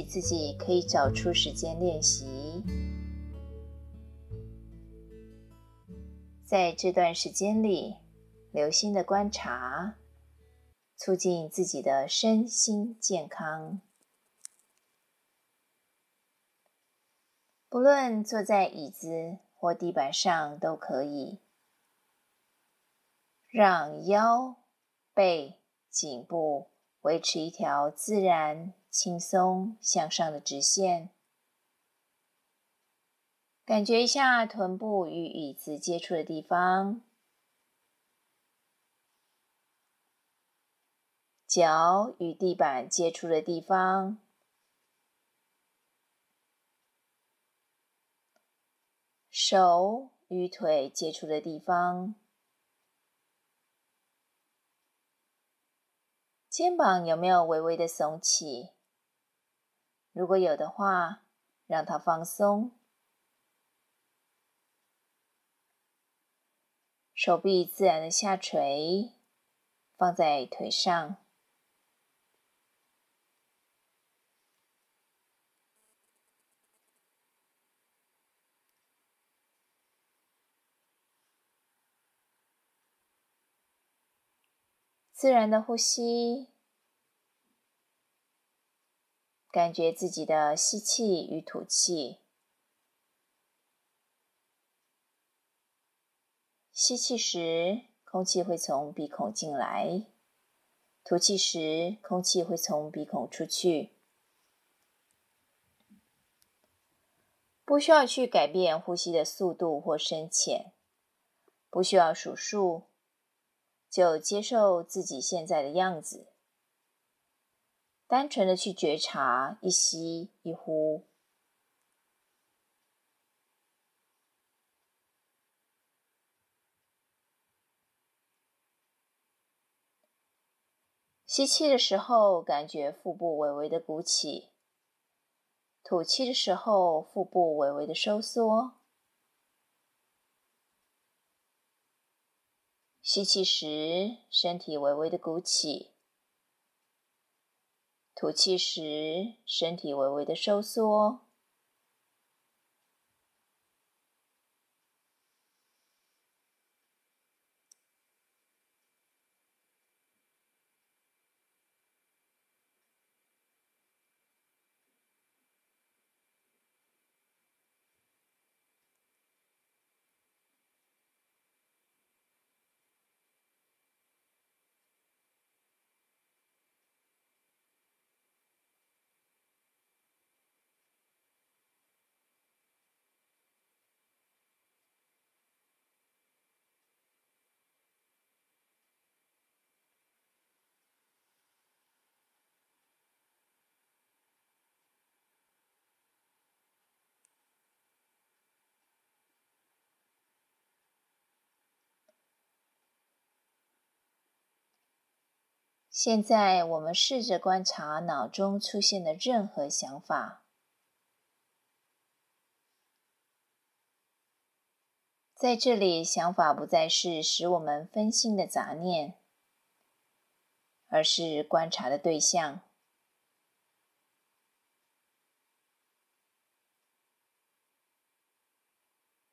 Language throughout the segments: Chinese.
自己可以找出时间练习。在这段时间里，留心的观察，促进自己的身心健康。不论坐在椅子或地板上都可以，让腰、背、颈部维持一条自然、轻松向上的直线。感觉一下臀部与椅子接触的地方，脚与地板接触的地方。手与腿接触的地方，肩膀有没有微微的耸起？如果有的话，让它放松。手臂自然的下垂，放在腿上。自然的呼吸，感觉自己的吸气与吐气。吸气时，空气会从鼻孔进来；吐气时，空气会从鼻孔出去。不需要去改变呼吸的速度或深浅，不需要数数。就接受自己现在的样子，单纯的去觉察一吸一呼。吸气的时候，感觉腹部微微的鼓起；吐气的时候，腹部微微的收缩。吸气时，身体微微的鼓起；吐气时，身体微微的收缩。现在，我们试着观察脑中出现的任何想法。在这里，想法不再是使我们分心的杂念，而是观察的对象。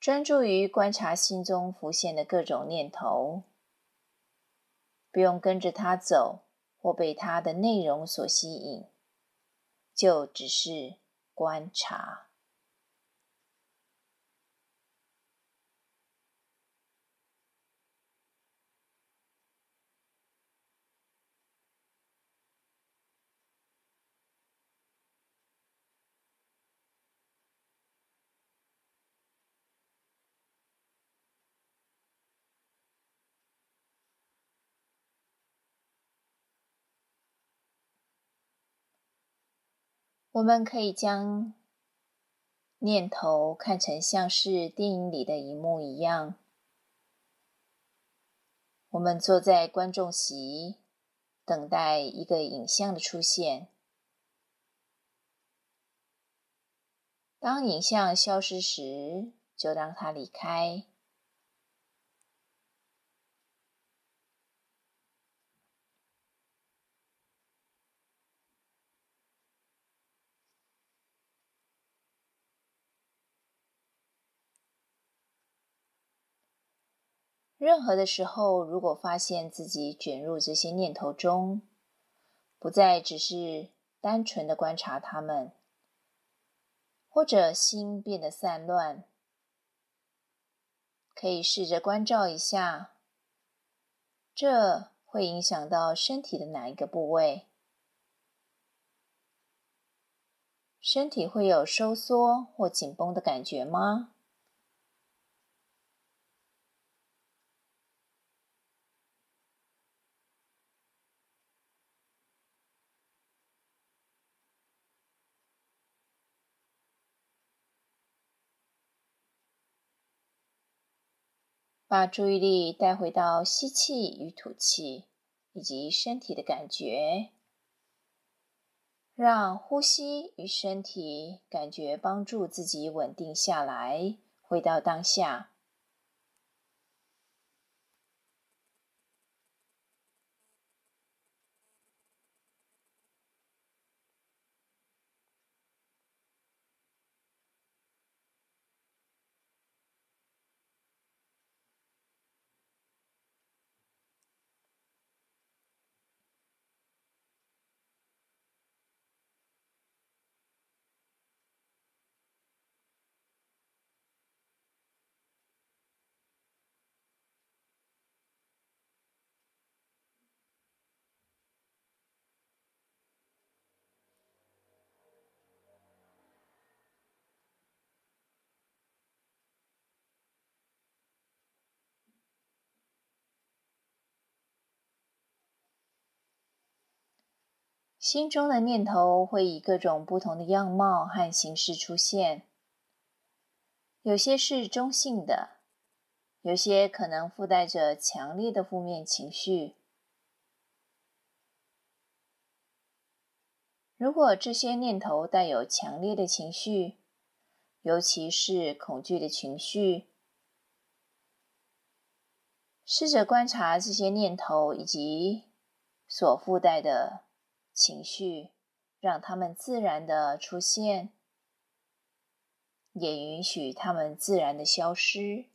专注于观察心中浮现的各种念头。不用跟着他走，或被他的内容所吸引，就只是观察。我们可以将念头看成像是电影里的一幕一样。我们坐在观众席，等待一个影像的出现。当影像消失时，就让它离开。任何的时候，如果发现自己卷入这些念头中，不再只是单纯的观察它们，或者心变得散乱，可以试着关照一下，这会影响到身体的哪一个部位？身体会有收缩或紧绷的感觉吗？把注意力带回到吸气与吐气，以及身体的感觉，让呼吸与身体感觉帮助自己稳定下来，回到当下。心中的念头会以各种不同的样貌和形式出现，有些是中性的，有些可能附带着强烈的负面情绪。如果这些念头带有强烈的情绪，尤其是恐惧的情绪，试着观察这些念头以及所附带的。情绪，让他们自然的出现，也允许他们自然的消失。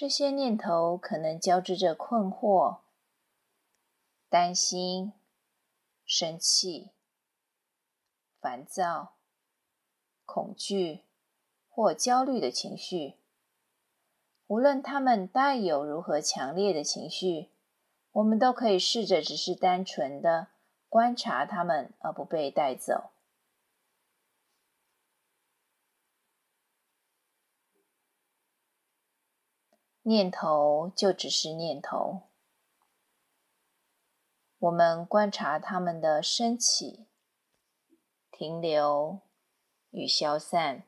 这些念头可能交织着困惑、担心、生气、烦躁、恐惧或焦虑的情绪。无论他们带有如何强烈的情绪，我们都可以试着只是单纯的观察他们，而不被带走。念头就只是念头，我们观察它们的升起、停留与消散。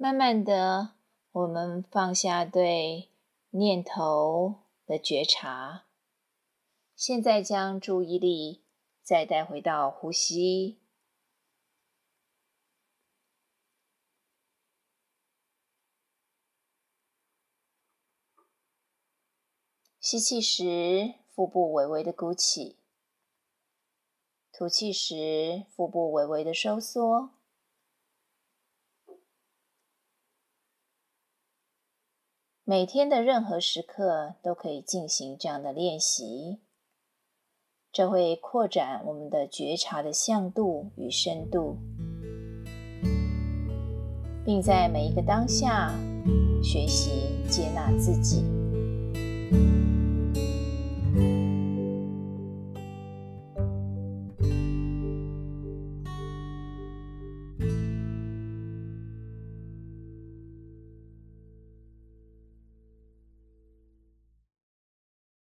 慢慢的，我们放下对念头的觉察，现在将注意力再带回到呼吸。吸气时，腹部微微的鼓起；吐气时，腹部微微的收缩。每天的任何时刻都可以进行这样的练习，这会扩展我们的觉察的向度与深度，并在每一个当下学习接纳自己。